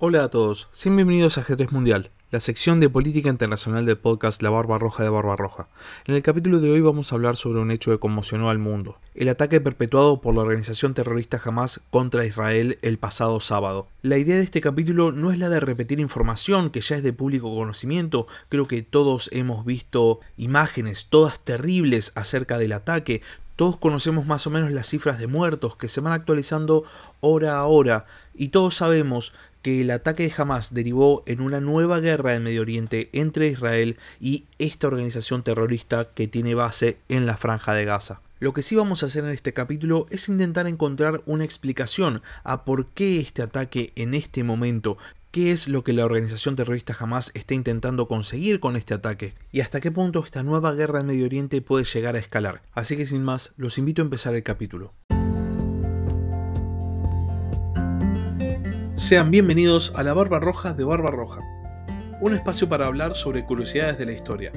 Hola a todos, sean bienvenidos a Ajedrez Mundial, la sección de política internacional del podcast La Barba Roja de Barba Roja. En el capítulo de hoy vamos a hablar sobre un hecho que conmocionó al mundo, el ataque perpetuado por la organización terrorista Hamas contra Israel el pasado sábado. La idea de este capítulo no es la de repetir información que ya es de público conocimiento, creo que todos hemos visto imágenes, todas terribles acerca del ataque, todos conocemos más o menos las cifras de muertos que se van actualizando hora a hora y todos sabemos que el ataque de Hamas derivó en una nueva guerra en Medio Oriente entre Israel y esta organización terrorista que tiene base en la franja de Gaza. Lo que sí vamos a hacer en este capítulo es intentar encontrar una explicación a por qué este ataque en este momento, qué es lo que la organización terrorista Hamas está intentando conseguir con este ataque y hasta qué punto esta nueva guerra en Medio Oriente puede llegar a escalar. Así que sin más, los invito a empezar el capítulo. Sean bienvenidos a la Barba Roja de Barba Roja, un espacio para hablar sobre curiosidades de la historia.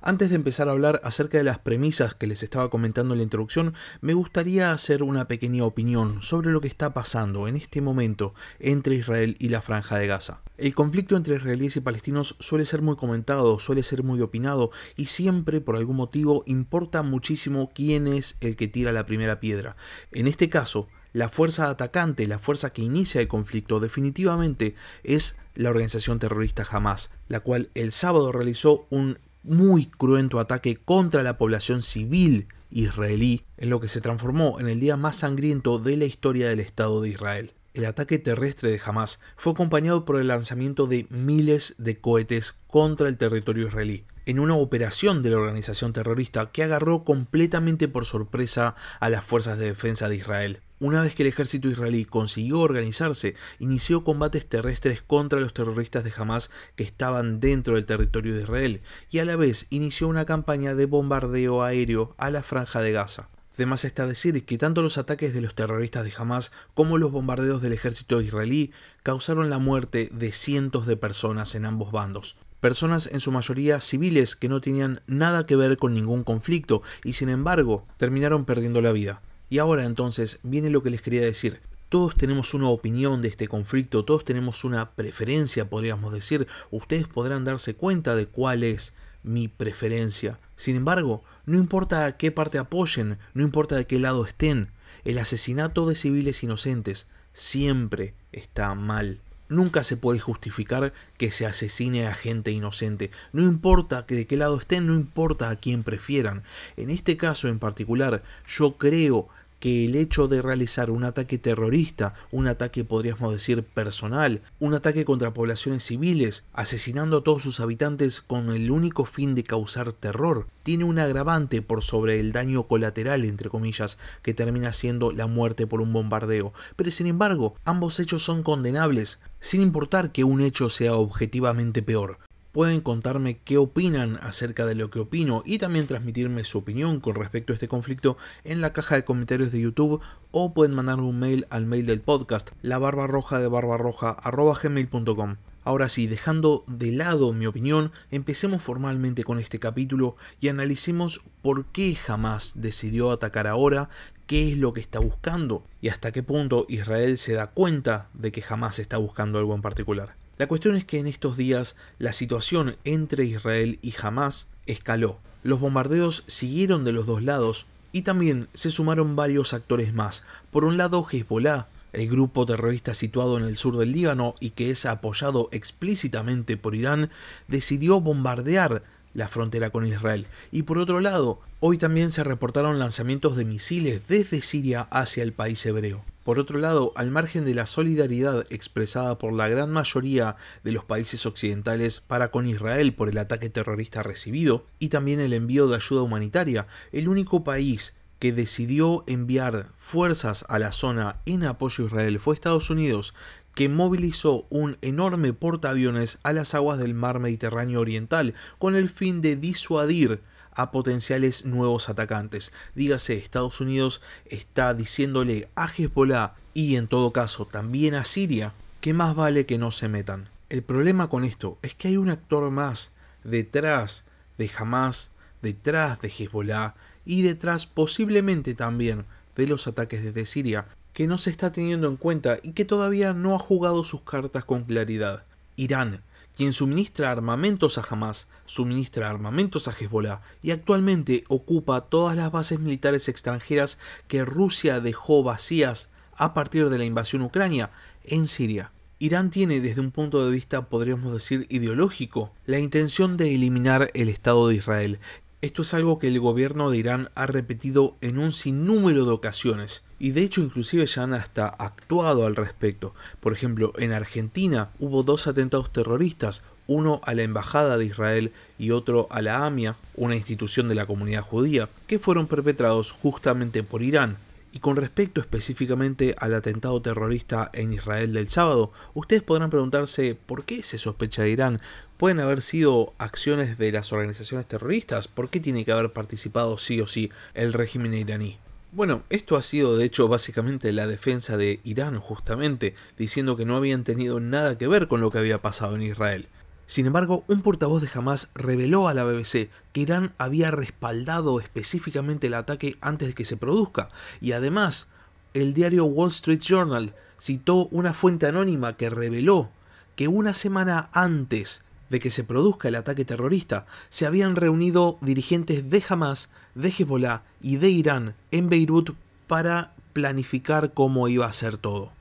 Antes de empezar a hablar acerca de las premisas que les estaba comentando en la introducción, me gustaría hacer una pequeña opinión sobre lo que está pasando en este momento entre Israel y la franja de Gaza. El conflicto entre israelíes y palestinos suele ser muy comentado, suele ser muy opinado y siempre por algún motivo importa muchísimo quién es el que tira la primera piedra. En este caso, la fuerza atacante, la fuerza que inicia el conflicto, definitivamente es la organización terrorista Hamas, la cual el sábado realizó un muy cruento ataque contra la población civil israelí, en lo que se transformó en el día más sangriento de la historia del Estado de Israel. El ataque terrestre de Hamas fue acompañado por el lanzamiento de miles de cohetes contra el territorio israelí, en una operación de la organización terrorista que agarró completamente por sorpresa a las fuerzas de defensa de Israel. Una vez que el ejército israelí consiguió organizarse, inició combates terrestres contra los terroristas de Hamas que estaban dentro del territorio de Israel y a la vez inició una campaña de bombardeo aéreo a la franja de Gaza. Además está decir que tanto los ataques de los terroristas de Hamas como los bombardeos del ejército israelí causaron la muerte de cientos de personas en ambos bandos personas en su mayoría civiles que no tenían nada que ver con ningún conflicto y sin embargo terminaron perdiendo la vida. Y ahora entonces viene lo que les quería decir. Todos tenemos una opinión de este conflicto, todos tenemos una preferencia, podríamos decir. Ustedes podrán darse cuenta de cuál es mi preferencia. Sin embargo, no importa qué parte apoyen, no importa de qué lado estén, el asesinato de civiles inocentes siempre está mal. Nunca se puede justificar que se asesine a gente inocente. No importa que de qué lado estén, no importa a quién prefieran. En este caso en particular, yo creo que el hecho de realizar un ataque terrorista, un ataque podríamos decir personal, un ataque contra poblaciones civiles, asesinando a todos sus habitantes con el único fin de causar terror, tiene un agravante por sobre el daño colateral, entre comillas, que termina siendo la muerte por un bombardeo. Pero sin embargo, ambos hechos son condenables, sin importar que un hecho sea objetivamente peor pueden contarme qué opinan acerca de lo que opino y también transmitirme su opinión con respecto a este conflicto en la caja de comentarios de YouTube o pueden mandarme un mail al mail del podcast la de barbarroja gmail.com. Ahora sí, dejando de lado mi opinión, empecemos formalmente con este capítulo y analicemos por qué jamás decidió atacar ahora, qué es lo que está buscando y hasta qué punto Israel se da cuenta de que jamás está buscando algo en particular. La cuestión es que en estos días la situación entre Israel y Hamas escaló. Los bombardeos siguieron de los dos lados y también se sumaron varios actores más. Por un lado Hezbollah, el grupo terrorista situado en el sur del Líbano y que es apoyado explícitamente por Irán, decidió bombardear la frontera con Israel. Y por otro lado, hoy también se reportaron lanzamientos de misiles desde Siria hacia el país hebreo. Por otro lado, al margen de la solidaridad expresada por la gran mayoría de los países occidentales para con Israel por el ataque terrorista recibido, y también el envío de ayuda humanitaria, el único país que decidió enviar fuerzas a la zona en apoyo a Israel fue Estados Unidos, que movilizó un enorme portaaviones a las aguas del mar Mediterráneo Oriental con el fin de disuadir a potenciales nuevos atacantes. Dígase, Estados Unidos está diciéndole a Hezbollah y en todo caso también a Siria que más vale que no se metan. El problema con esto es que hay un actor más detrás de Hamas, detrás de Hezbollah y detrás posiblemente también de los ataques desde Siria, que no se está teniendo en cuenta y que todavía no ha jugado sus cartas con claridad. Irán, quien suministra armamentos a Hamas, suministra armamentos a Hezbollah y actualmente ocupa todas las bases militares extranjeras que Rusia dejó vacías a partir de la invasión ucrania en Siria. Irán tiene desde un punto de vista, podríamos decir, ideológico, la intención de eliminar el Estado de Israel. Esto es algo que el gobierno de Irán ha repetido en un sinnúmero de ocasiones y de hecho inclusive ya han hasta actuado al respecto. Por ejemplo, en Argentina hubo dos atentados terroristas, uno a la Embajada de Israel y otro a la AMIA, una institución de la comunidad judía, que fueron perpetrados justamente por Irán. Y con respecto específicamente al atentado terrorista en Israel del sábado, ustedes podrán preguntarse por qué se sospecha de Irán. ¿Pueden haber sido acciones de las organizaciones terroristas? ¿Por qué tiene que haber participado sí o sí el régimen iraní? Bueno, esto ha sido de hecho básicamente la defensa de Irán justamente, diciendo que no habían tenido nada que ver con lo que había pasado en Israel. Sin embargo, un portavoz de Hamas reveló a la BBC que Irán había respaldado específicamente el ataque antes de que se produzca, y además, el diario Wall Street Journal citó una fuente anónima que reveló que una semana antes de que se produzca el ataque terrorista, se habían reunido dirigentes de Hamas, de Hezbollah y de Irán en Beirut para planificar cómo iba a ser todo.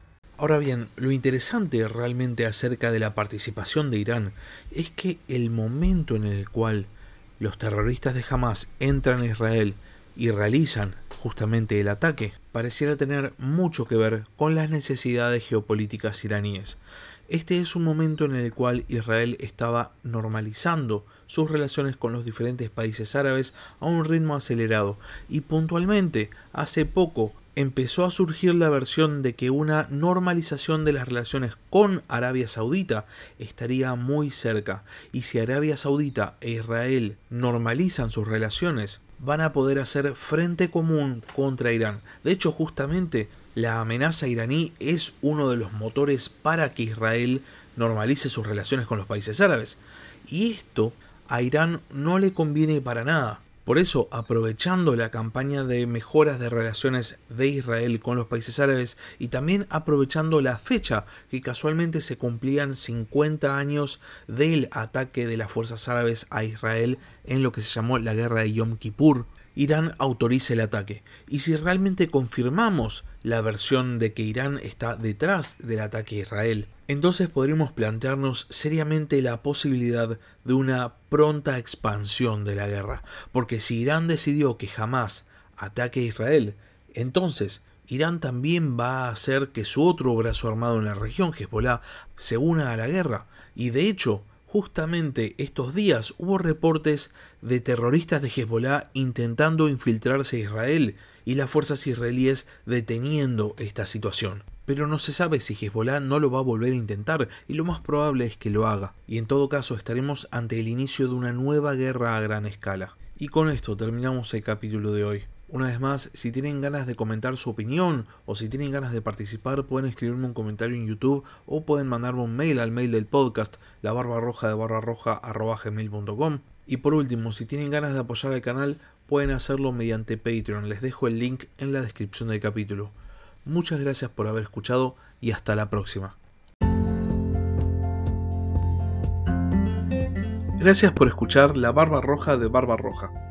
Ahora bien, lo interesante realmente acerca de la participación de Irán es que el momento en el cual los terroristas de Hamas entran a Israel y realizan justamente el ataque pareciera tener mucho que ver con las necesidades geopolíticas iraníes. Este es un momento en el cual Israel estaba normalizando sus relaciones con los diferentes países árabes a un ritmo acelerado y puntualmente hace poco empezó a surgir la versión de que una normalización de las relaciones con Arabia Saudita estaría muy cerca, y si Arabia Saudita e Israel normalizan sus relaciones, van a poder hacer frente común contra Irán. De hecho, justamente la amenaza iraní es uno de los motores para que Israel normalice sus relaciones con los países árabes. Y esto a Irán no le conviene para nada. Por eso, aprovechando la campaña de mejoras de relaciones de Israel con los países árabes y también aprovechando la fecha que casualmente se cumplían 50 años del ataque de las fuerzas árabes a Israel en lo que se llamó la guerra de Yom Kippur, Irán autoriza el ataque. Y si realmente confirmamos la versión de que Irán está detrás del ataque a Israel, entonces podríamos plantearnos seriamente la posibilidad de una pronta expansión de la guerra. Porque si Irán decidió que jamás ataque a Israel, entonces Irán también va a hacer que su otro brazo armado en la región, Hezbollah, se una a la guerra. Y de hecho, Justamente estos días hubo reportes de terroristas de Hezbollah intentando infiltrarse a Israel y las fuerzas israelíes deteniendo esta situación. Pero no se sabe si Hezbollah no lo va a volver a intentar y lo más probable es que lo haga. Y en todo caso estaremos ante el inicio de una nueva guerra a gran escala. Y con esto terminamos el capítulo de hoy. Una vez más, si tienen ganas de comentar su opinión o si tienen ganas de participar, pueden escribirme un comentario en YouTube o pueden mandarme un mail al mail del podcast, la barba roja de barra roja. Y por último, si tienen ganas de apoyar al canal, pueden hacerlo mediante Patreon. Les dejo el link en la descripción del capítulo. Muchas gracias por haber escuchado y hasta la próxima. Gracias por escuchar La Barba Roja de Barba Roja.